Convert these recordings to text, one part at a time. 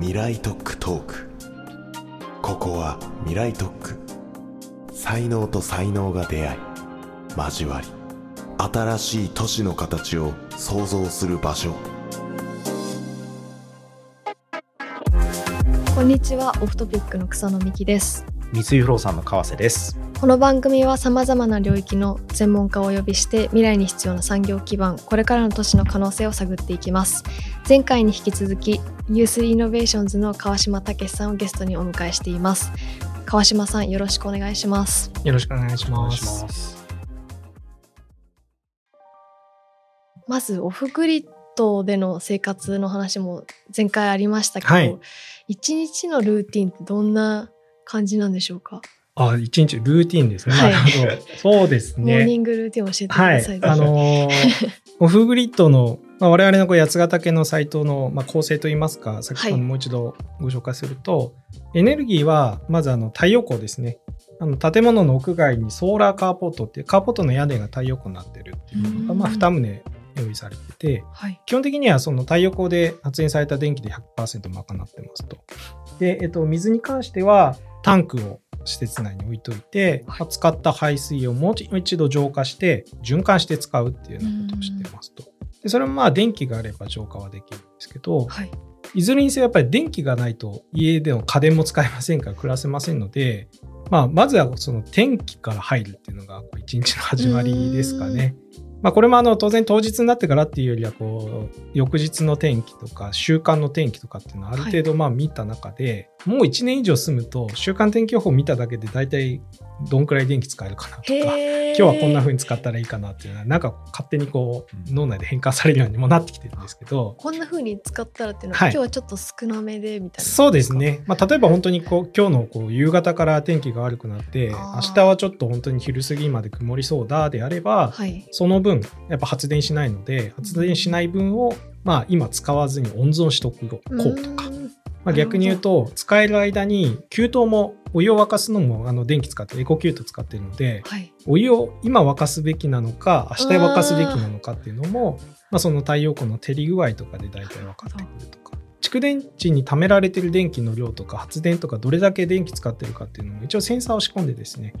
未来特区トーク。ここは未来特区才能と才能が出会い交わり新しい都市の形を創造する場所。こんにちはオフトピックの草野美希です。三井不動産の川瀬です。この番組はさまざまな領域の専門家をお呼びして未来に必要な産業基盤これからの都市の可能性を探っていきます前回に引き続き U3イノベーションズの川島壮史さんをゲストにお迎えしています川島さんよろしくお願いしますよろしくお願いします。すまずオフグリッドでの生活の話も前回ありましたけど、はい一日のルーティンってどんな感じなんでしょうか、あ、一日ルーティンですね。はい。そうですモーニね。ングルーティンを教えてくはいださい、。あのーオフグリッドの、まあ、我々のこう八ヶ岳のサイトの、まあ、構成といいますか、先ほどはいもう一度ご紹介すると、エネルギーはまずあの太陽光ですね。あの建物の屋外にソーラーカーポットっていうカーポットの屋根が太陽光になってるっていうのが、まあ、2棟用意されてて、はい基本的にはその太陽光で発電された電気で100%賄ってますと。で、えっと、水に関してはタンクを施設内に置いといて、はい使った排水をもう一度浄化して循環して使うっていうようなことをしてますと。でそれもまあ電気があれば浄化はできるんですけど、はいいずれにせよやっぱり電気がないと家での家電も使えませんから暮らせませんので、まあ、まずはその天気から入るっていうのが一日の始まりですかね。まあ、これもあの当然当日になってからっていうよりはこう翌日の天気とか週間の天気とかっていうのはある程度まあ見た中で、もう1年以上住むと週間天気予報見ただけで大体どんくらい電気使えるかなとか今日はこんな風に使ったらいいかなっていうのはなんか勝手にこう脳内で変換されるようにもなってきてるんですけど、こんな風に使ったらっていうのは、はい。今日はちょっと少なめでみたいな。そうですね、まあ、例えば本当にこう今日のこう夕方から天気が悪くなって明日はちょっと本当に昼過ぎまで曇りそうだであれば、はい。その分やっぱ発電しないので発電しない分をまあ今使わずに温存しとこうとか、まあ、逆に言うと使える間に給湯もお湯を沸かすのもあの電気使ってエコキュート使ってるのではい。お湯を今沸かすべきなのか明日沸かすべきなのかっていうのもまあ、その太陽光の照り具合とかで大体分かってくるとか。蓄電池に貯められてる電気の量とか発電とかどれだけ電気使ってるかっていうのも一応センサーを仕込んでですね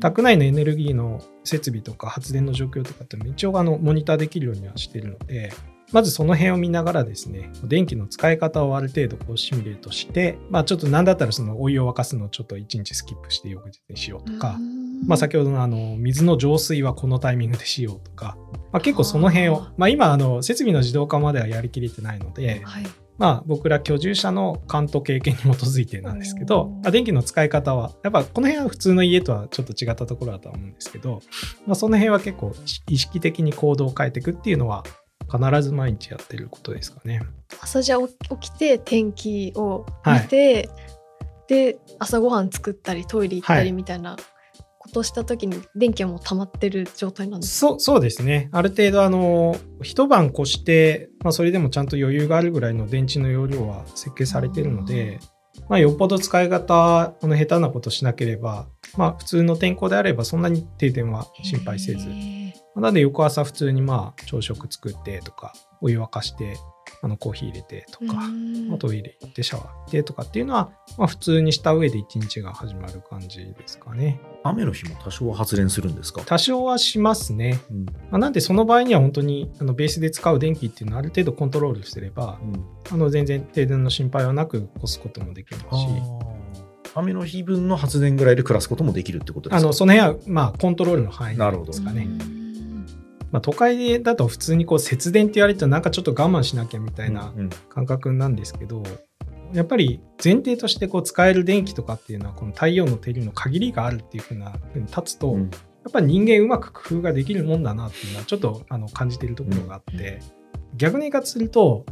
宅内のエネルギーの設備とか発電の状況とかっていうのも一応あのモニターできるようにはしてるのでまずその辺を見ながらですね電気の使い方をある程度こうシミュレートしてまあちょっと何だったらそのお湯を沸かすのをちょっと1日スキップして翌日にしようとかまあ、先ほどのあの水の浄水はこのタイミングでしようとか、まあ、結構その辺をまあ、今あの設備の自動化まではやりきれてないので、はい。まあ、僕ら居住者の勘と経験に基づいてなんですけどまあ、電気の使い方はやっぱこの辺は普通の家とはちょっと違ったところだとは思うんですけど、まあ、その辺は結構意識的に行動を変えていくっていうのは必ず毎日やってることですかね。朝じゃあ起きて天気を見て、で朝ごはん作ったりトイレ行ったはい。りみたいなことをした時に電気はもう溜まってる状態なんですそうそうですね。ある程度、あの、一晩越して、まあ、それでもちゃんと余裕があるぐらいの電池の容量は設計されているので、まあ、よっぽど使い方、あの、下手なことしなければ、まあ、普通の天候であれば、そんなに停電は心配せずなので、翌朝普通に、まあ、朝食作ってとか、お湯沸かして、あの、コーヒー入れてとか、トイレ行ってシャワー行ってとかっていうのは、まあ、普通にした上で一日が始まる感じですかね。雨の日も多少は発電するんですか、多少はしますね。うん。まあ、なんでその場合には本当にあのベースで使う電気っていうのをある程度コントロールすればあの全然停電の心配はなく越すこともできるし。雨の日分の発電ぐらいで暮らすこともできるってことですか？あのその辺はまあコントロールの範囲なるほど。ですかねう。ーんまあ、都会だと普通にこう節電って言われるとなんかちょっと我慢しなきゃみたいな感覚なんですけど、やっぱり前提としてこう使える電気とかっていうのはこの太陽の照りの限りがあるっていうふうなふうに立つと、うん。やっぱり人間うまく工夫ができるもんだなっていうのはちょっとあの感じているところがあって、逆に言い方すると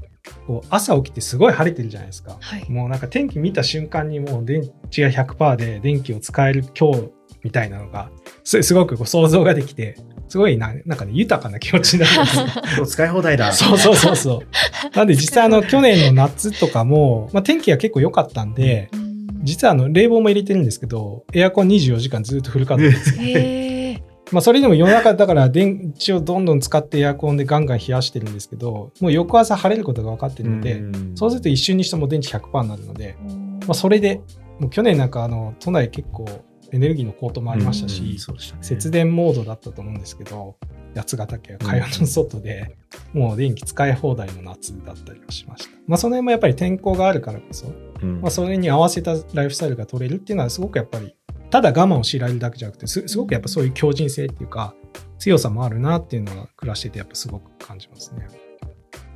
こう朝起きてすごい晴れてるじゃないですか、はい。もうなんか天気見た瞬間にもう電池が100%で電気を使える今日みたいなのがすすごくこう想像ができてすごいななんかね豊かな気持ちになる。ん使い放題だ。そうそうそうそう。なんで実際あの去年の夏とかも、まあ、天気が結構良かったんで、実はあの冷房も入れてるんですけどエアコン24時間ずっとフル稼働です。へー。まあそれでも夜中だから電池をどんどん使ってエアコンでガンガン冷やしてるんですけど、もう翌朝晴れることが分かってるので、そうすると一瞬にしても電池100%になるので、まあそれで、もう去年なんかあの都内結構エネルギーの高騰もありましたし、うんうんしたね節電モードだったと思うんですけど、八ヶ岳は会話の外で、もう電気使い放題の夏だったりはしました。まあその辺もやっぱり天候があるからこそ、うんまあそれに合わせたライフスタイルが取れるっていうのはすごくやっぱり、ただ我慢を強いられるだけじゃなくて、すすごくやっぱそういう強靭性っていうか、強さもあるなっていうのは暮らしててやっぱすごく感じますね。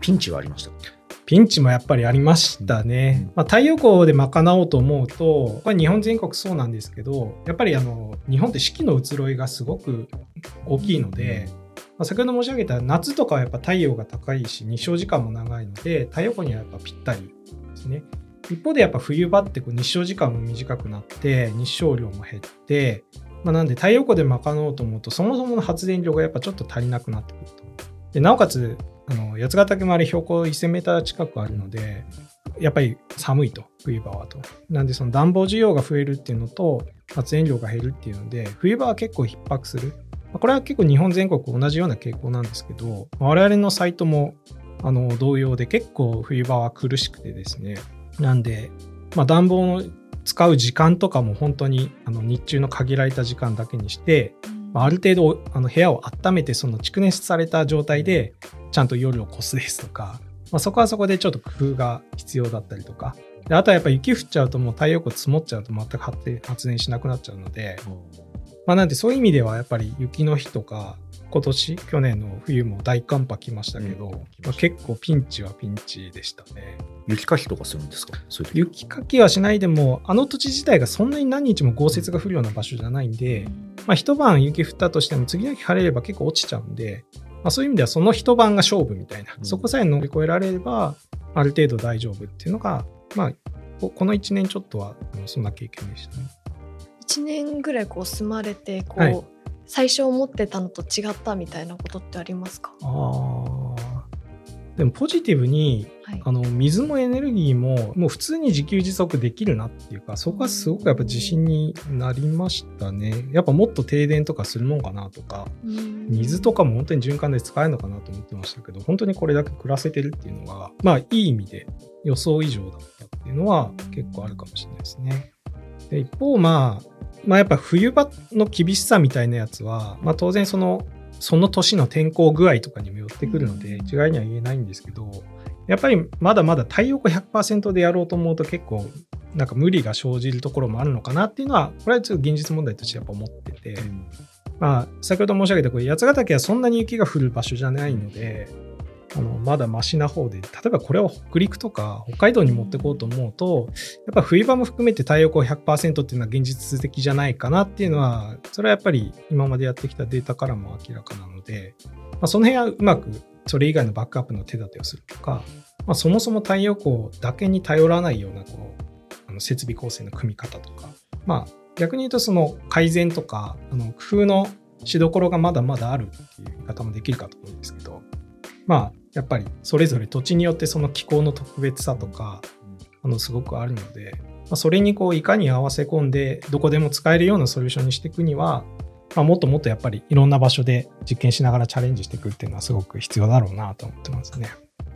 ピンチはありました。ピンチもやっぱりありましたね。まあ、太陽光で賄おうと思うと、これ日本全国そうなんですけど、やっぱりあの日本って四季の移ろいがすごく大きいので、まあ、先ほど申し上げた夏とかはやっぱ太陽が高いし、日照時間も長いので、太陽光にはやっぱぴったりですね。一方でやっぱ冬場ってこう日照時間も短くなって、日照量も減って、まあ、なんで太陽光で賄おうと思うと、そもそもの発電量がやっぱちょっと足りなくなってくると。でなおかつ、あの八ヶ岳もあれ標高1000メーター近くあるので、やっぱり寒いと、冬場はと。なんでその暖房需要が増えるっていうのと、発電量が減るっていうので、冬場は結構逼迫する。これは結構日本全国同じような傾向なんですけど、我々のサイトもあの同様で結構冬場は苦しくてですね。なんで、まあ、暖房の使う時間とかも本当にあの日中の限られた時間だけにして、まあ、ある程度あの部屋を温めてその蓄熱された状態でちゃんと夜を越すですとか、まあ、そこはそこでちょっと工夫が必要だったりとか。であとはやっぱり雪降っちゃうともう太陽光積もっちゃうと全く発電発電しなくなっちゃうので、まあ、なんでそういう意味ではやっぱり雪の日とか今年去年の冬も大寒波来ましたけど、うん。まあ、結構ピンチはピンチでしたね。雪かきとかするんですか？そういう時。雪かきはしないでもあの土地自体がそんなに何日も豪雪が降るような場所じゃないんで、まあ、一晩雪降ったとしても次の日晴れれば結構落ちちゃうんで、まあ、そういう意味ではその一晩が勝負みたいな、うん。そこさえ乗り越えられればある程度大丈夫っていうのが、まあ、ここの1年ちょっとはそんな経験でしたね。1年ぐらいこう住まれてこう、はい最初思ってたのと違ったみたいなことってありますか、あでもポジティブにはい。あの水もエネルギーももう普通に自給自足できるなっていうかそこはすごくやっぱ自信になりましたね。やっぱもっと停電とかするもんかなとか水とかも本当に循環で使えるのかなと思ってましたけど本当にこれだけ暮らせてるっていうのがまあいい意味で予想以上だったっていうのは結構あるかもしれないですね。で一方まあまあやっぱ冬場の厳しさみたいなやつは、まあ、当然そのその年の天候具合とかにもよってくるので一概には言えないんですけどやっぱりまだまだ太陽光100%でやろうと思うと結構なんか無理が生じるところもあるのかなっていうのはこれはちょっと現実問題としてやっぱ思ってて、まあ、先ほど申し上げたこれ八ヶ岳はそんなに雪が降る場所じゃないのであのまだマシな方で例えばこれを北陸とか北海道に持ってこうと思うとやっぱ冬場も含めて太陽光100%っていうのは現実的じゃないかなっていうのはそれはやっぱり今までやってきたデータからも明らかなので、まあ、その辺はうまくそれ以外のバックアップの手立てをするとか、まあ、そもそも太陽光だけに頼らないようなこうあの設備構成の組み方とか、まあ、逆に言うとその改善とかあの工夫のしどころがまだまだあるっていう言い方もできるかと思うんですけどまあやっぱりそれぞれ土地によってその気候の特別さとかあのすごくあるので、まあ、それにこういかに合わせ込んでどこでも使えるようなソリューションにしていくには、まあ、もっともっとやっぱりいろんな場所で実験しながらチャレンジしていくっていうのはすごく必要だろうなと思ってますね。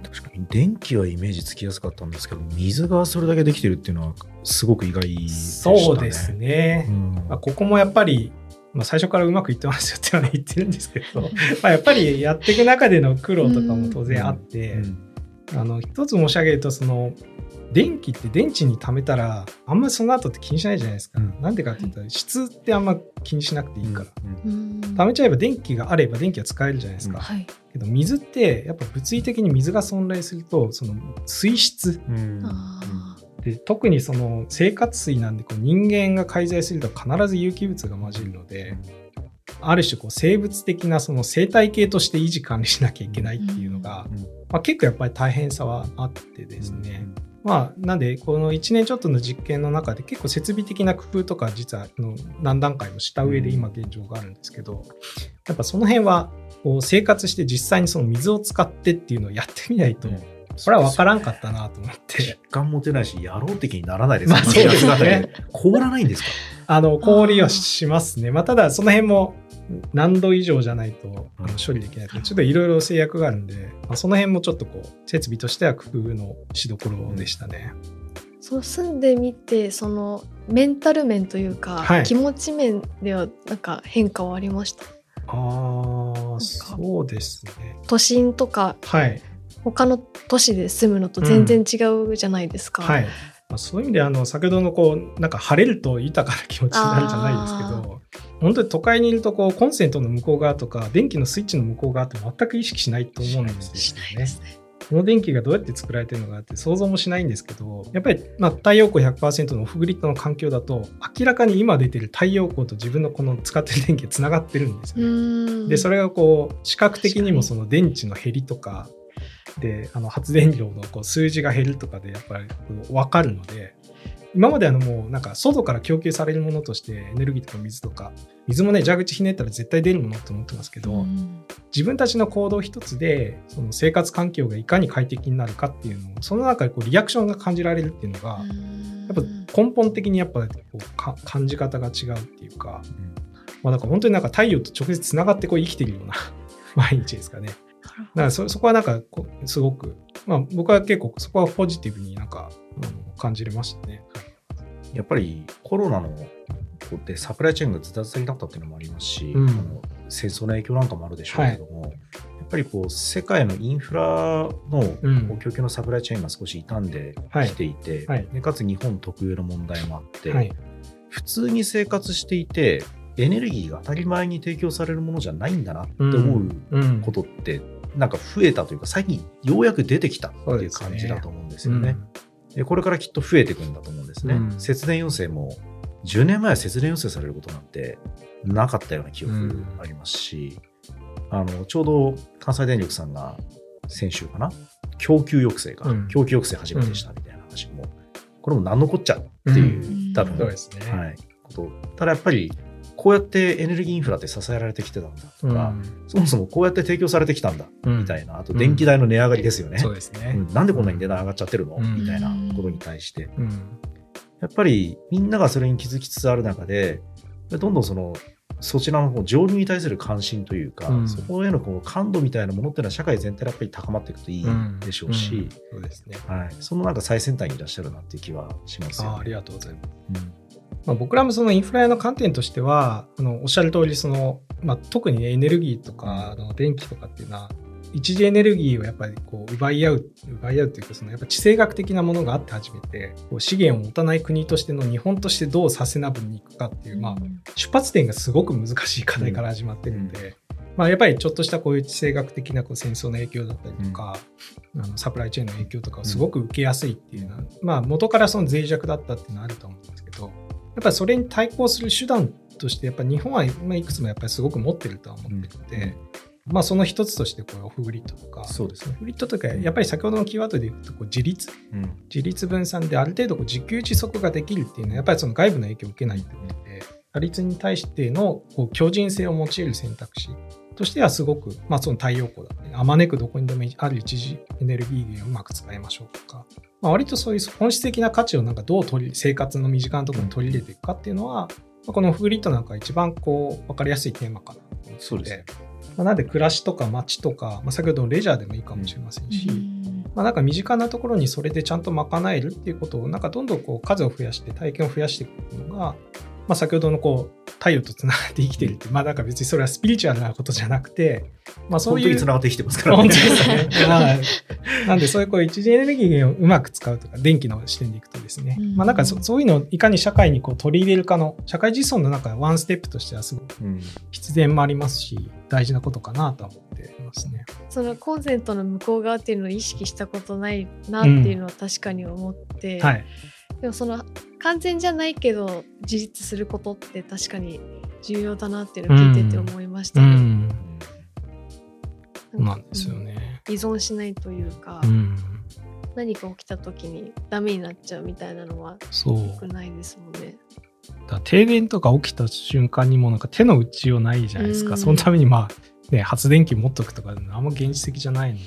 確かに電気はイメージつきやすかったんですけど水がそれだけできてるっていうのはすごく意外でしたね。そうですね。うんまあ、ここもやっぱり、まあ、最初からうまくいってますよっては言ってるんですけどまあやっぱりやっていく中での苦労とかも当然あって、うんあの一つ申し上げるとその電気って電池に貯めたらあんまりその後って気にしないじゃないですか。うん。なんでかって言ったら質ってあんま気にしなくていいから。うん。貯めちゃえば電気があれば電気は使えるじゃないですか。はい。けど水ってやっぱ物理的に水が存在するとその水質。うん。あで特にその生活水なんでこう人間が介在すると必ず有機物が混じるので、ある種こう生物的なその生態系として維持管理しなきゃいけないっていうのが、うんまあ、結構やっぱり大変さはあってですね、まあなんでこの1年ちょっとの実験の中で結構設備的な工夫とか実はあの何段階もした上で今現状があるんですけどやっぱその辺はこう生活して実際にその水を使ってっていうのをやってみないと、うんこれは分からんかったなと思って 実。感持てないし、やろう的にならないですまあそうですねね。凍らないんですかあの、氷はしますね。まあ、ただ、その辺も何度以上じゃないとあの処理できないとちょっといろいろ制約があるんで、まあ、その辺もちょっとこう、設備としては工夫のしどころでしたね。そう住んでみてそのメンタル面というか、はい気持ち面ではなんか変化はありました？ああ、そうですね。都心とかはい。他の都市で住むのと全然違うじゃないですか、はい。まあ、そういう意味であの先ほどのこうなんか晴れると豊かな気持ちになるじゃないですけど本当に都会にいるとこうコンセントの向こう側とか電気のスイッチの向こう側って全く意識しないと思うんですしよね。ないですねこの電気がどうやって作られてるのかって想像もしないんですけどやっぱりまあ太陽光100%のオフグリッドの環境だと明らかに今出てる太陽光と自分のこの使ってる電気がつながってるんですうよね。でそれがこう視覚的にもその電池の減りとかであの発電量のこう数字が減るとかでやっぱり分かるので今まであのもうなんか外から供給されるものとしてエネルギーとか水とか水もね蛇口ひねったら絶対出るものと思ってますけど、うん。自分たちの行動一つでその生活環境がいかに快適になるかっていうのをその中でこうリアクションが感じられるっていうのが、やっぱ根本的にやっぱこうか感じ方が違うっていうか、まあ、だから本当になんか太陽と直接つながってこう生きてるような 毎日ですかね。だからそそこはなんかこうすごく、まあ、僕は結構そこはポジティブになんか、うん感じれましたね。やっぱりコロナのこうでサプライチェーンがズタズタになったっていうのもありますし、うん。あの戦争の影響なんかもあるでしょうけども、やっぱりこう世界のインフラの供給のサプライチェーンが少し傷んではい。きていて、はい。でかつ日本特有の問題もあって、はい、普通に生活していてエネルギーが当たり前に提供されるものじゃないんだなって思ううん。ことって、なんか増えたというか最近ようやく出てきたっていう感じだと思うんですよね。でこれからきっと増えていくんだと思うんですね。うん。節電要請も10年前は節電要請されることなんてなかったような記憶ありますし、あのちょうど関西電力さんが先週かな供給抑制か、うん。供給抑制初めてしたみたいな話も、これも何のこっちゃっていう、うん。多分、そうですね。はい、こと。ただやっぱりこうやってエネルギーインフラって支えられてきてたんだとか、そもそもこうやって提供されてきたんだうん。みたいな、あと電気代の値上がりですよね。そうですね。うんなんでこんなに値段上がっちゃってるの、うん。みたいなことに対して、うん。やっぱりみんながそれに気づきつつある中で、どんどんそのそちらの方上流に対する関心というか、うん。そこへのこう感度みたいなものっていうのは社会全体でやっぱり高まっていくといいでしょうし、ん。そうですね。はい、そのなんか最先端にいらっしゃるなっていう気はしますよね。あありがとうございます。うんまあ、僕らもそのインフラの観点としてはあのおっしゃる通りその、まあ、特に、ね、エネルギーとかあの電気とかっていうのは一次エネルギーをやっぱりこう奪い合う奪い合うというかそのやっぱ地政学的なものがあって初めてこう資源を持たない国としての日本としてどうサステナブルにいくかっていう、まあ、出発点がすごく難しい課題から始まってるんで、まあ、やっぱりちょっとしたこういう地政学的なこう戦争の影響だったりとか、あのサプライチェーンの影響とかをすごく受けやすいっていうのは、まあ、元からその脆弱だったっていうのはあると思うんですけどやっぱりそれに対抗する手段としてやっぱり日本はまあいくつもやっぱりすごく持ってるとは思ってるので、まあ、その一つとしてこうオフグリッドとかそうですね。オフグリッドとかやっぱり先ほどのキーワードで言うとこう自立うん。自立分散である程度こう自給自足ができるっていうのはやっぱりその外部の影響を受けないということで打率に対してのこう強靭性を用いる選択肢としてはすごく、まあ、その太陽光だったりあまねくどこにでもある一次エネルギー源をうまく使いましょうとか、まあ、割とそういう本質的な価値をなんかどう取り生活の身近なところに取り入れていくかっていうのは、まあこのオフグリッドなんか一番こう分かりやすいテーマかなと思そうですね。まあ、なんで暮らしとか街とか、まあ、先ほどのレジャーでもいいかもしれませんし、まあ、なんか身近なところにそれでちゃんと賄えるっていうことをなんかどんどんこう数を増やして体験を増やしていくのが、まあ、先ほどのこう太陽とつながって生きてるってまあなんか別にそれはスピリチュアルなことじゃなくて、まあ、そういう本当につながって生きてますから本当ですね。はい。なんでそういうこう一次エネルギーをうまく使うとか電気の視点でいくとですね、うん。まあなんかそそういうのをいかに社会にこう取り入れるかの社会実装の中でワンステップとしてはすごくうん。必然もありますし大事なことかなとは思っていますね。そのコンセントの向こう側っていうのを意識したことないなっていうのは確かに思って、はい、でもその完全じゃないけど自立することって確かに重要だなっていうのを聞いてて思いました。ね。うん、そうなんですよね。依存しないというか、うん、何か起きた時にダメになっちゃうみたいなのは良くないですもんね。だ停電とか起きた瞬間にもなんか手の打ちようないじゃないですか、うん。そのためにまあ、ね、発電機持っとくとかあんま現実的じゃないので、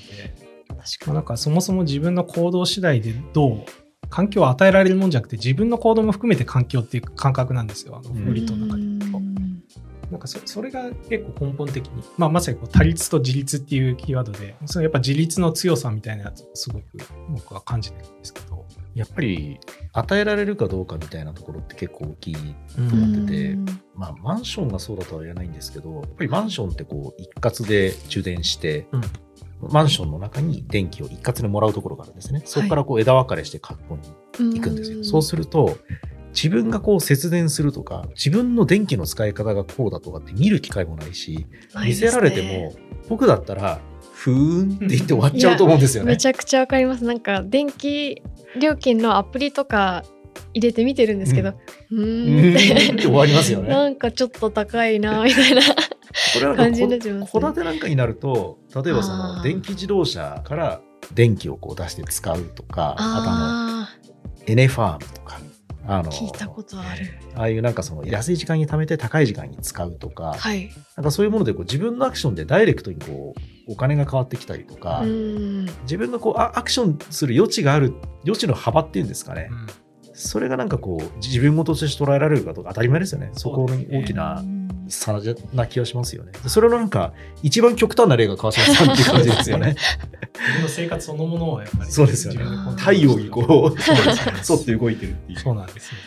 確まあ、なんかそもそも自分の行動次第でどう環境を与えられるもんじゃなくて自分の行動も含めて環境っていう感覚なんですよ。あのうん。フリートの中で。言うと。うん。なんかそそれが結構根本的に、まあ、まさにこう多律と自立っていうキーワードでそのやっぱ自立の強さみたいなやつをすごく僕は感じてるんですけど。やっぱり与えられるかどうかみたいなところって結構大きいうんと思ってて、うん。まあ、マンションがそうだとは言えないんですけど、やっぱりマンションってこう一括で充電して、うんマンションの中に電気を一括でもらうところがあるんですね。そこからこう枝分かれして各個に行くんですよ。そうすると、自分がこう節電するとか、自分の電気の使い方がこうだとかって見る機会もないし、見せられても、僕だったら、ふーんって言って終わっちゃうと思うんですよね。めちゃくちゃわかります。なんか電気料金のアプリとか入れて見てるんですけど、うん。んって。終わりますよてね。なんかちょっと高いなみたいなこれはなん感じになっかちゃいますね。こ戸建てなんかになると例えばその電気自動車から電気をこう出して使うとかああとあのエネファームとかあのー聞いたことある。ああいうなんかその安い時間に貯めて高い時間に使うとか、はい。なんかそういうものでこう自分のアクションでダイレクトにこうお金が変わってきたりとか、うん。自分がこうあアクションする余地がある余地の幅っていうんですかね、それがなんかこう自分事として捉えられるかどうか当たり前ですよね。そこに大きな差な気がしますよね。それのなんか、一番極端な例が川島さんっていう感じですよね。自分の生活そのものをやっぱりそうですよね太陽にこう、そうって動いてるっていう。そうなんですよ。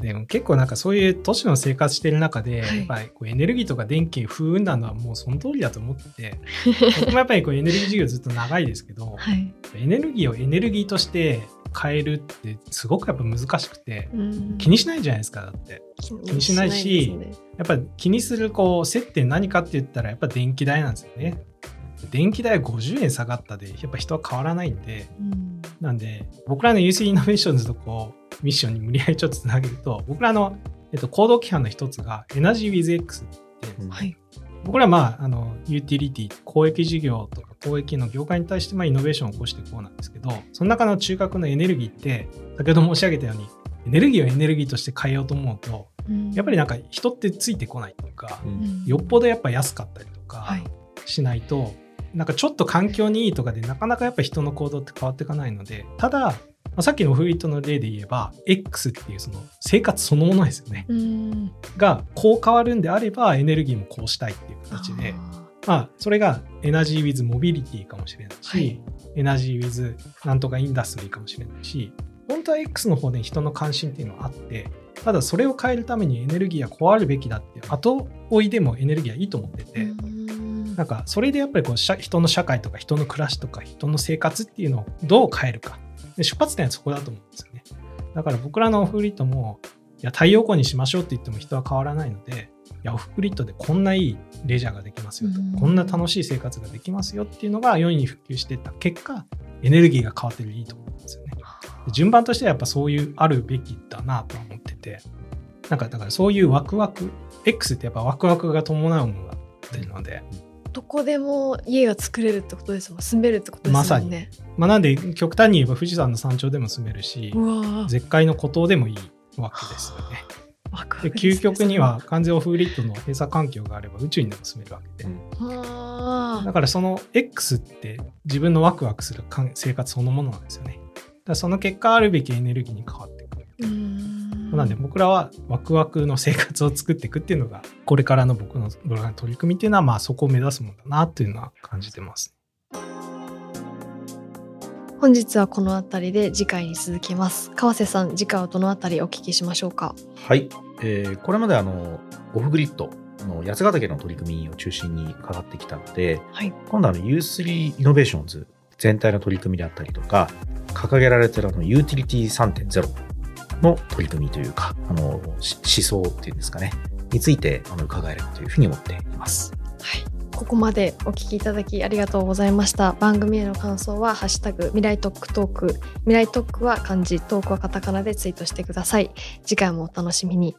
でも結構なんかそういう都市の生活してる中で、はいやっぱりこうエネルギーとか電気不運なのはもうその通りだと思ってて 僕もやっぱりこうエネルギー事業ずっと長いですけど、はいエネルギーをエネルギーとして変えるってすごくやっぱ難しくてうん。気にしないじゃないですかだって。気にしないしね。やっぱ気にするこう接点何かって言ったらやっぱ電気代なんですよね。電気代50円下がったでやっぱ人は変わらないんで。うん。なんで、僕らの UC イノベーションズとこう、ミッションに無理やりちょっとつなげると、僕らの、えっと、行動規範の一つが、エナジー with X って言って、うんはい僕らまあ、あの、ユーティリティ、公益事業とか公益の業界に対して、まあ、イノベーションを起こしていこうなんですけど、その中の中核のエネルギーって、先ほど申し上げたように、エネルギーをエネルギーとして変えようと思うと、うん。やっぱりなんか人ってついてこないというかう、うんん。よっぽどやっぱ安かったりとか、はい。しないと、なんかちょっと環境にいいとかでなかなかやっぱ人の行動って変わっていかないので、ただ、まあさっきのフリートの例で言えば、X っていうその生活そのものですよね。うんが、こう変わるんであれば、エネルギーもこうしたいっていう形で、まあ、それがエナジー・ウィズ・モビリティかもしれないし、はいエナジー・ウィズ・なんとかインダストリーかもしれないし、本当は X の方で人の関心っていうのはあって、ただそれを変えるためにエネルギーはこうあるべきだって、後追いでもエネルギーはいいと思ってて、うんなんかそれでやっぱりこう社人の社会とか人の暮らしとか人の生活っていうのをどう変えるか。で出発点はそこだと思うんですよね。だから僕らのオフグリッドも、いや太陽光にしましょうって言っても人は変わらないので、いやオフグリッドでこんないいレジャーができますよと、うん。こんな楽しい生活ができますよっていうのが世に普及していった結果、エネルギーが変わってるいいと思うんですよね。で順番としてはやっぱそういうあるべきだなとは思ってて、なんかだからそういうワクワク、X ってやっぱワクワクが伴うものだっていうので、どこでも家が作れるってことですもん。住めるってことですもんね。まあ、なんで極端に言えば富士山の山頂でも住めるし絶海の孤島でもいいわけですよね。ワクワでクですね究極には完全オフグリッドの閉鎖環境があれば宇宙にでも住めるわけで、うんだからその X って自分のワクワクする生活そのものなんですよね。だその結果あるべきエネルギーに変わっなんで僕らはワクワクの生活を作っていくっていうのがこれからの僕のブログの取り組みっていうのはまあそこを目指すもんだなっていうのは感じてます。本日はこの辺りで次回に続きます川瀬さん次回はどの辺りお聞きしましょうか？はい。えーこれまであの、オフグリッドの八ヶ岳の取り組みを中心に伺ってきたので、はい今度はあの U3 イノベーションズ全体の取り組みであったりとか、掲げられているあのユーティリティ3.0の取り組みというか、あの、思想っていうんですかね、についてあの伺えればというふうに思っています。はい。ここまでお聞きいただきありがとうございました。番組への感想はハッシュタグ未来トックトーク。未来トックは漢字トークはカタカナでツイートしてください。次回もお楽しみに。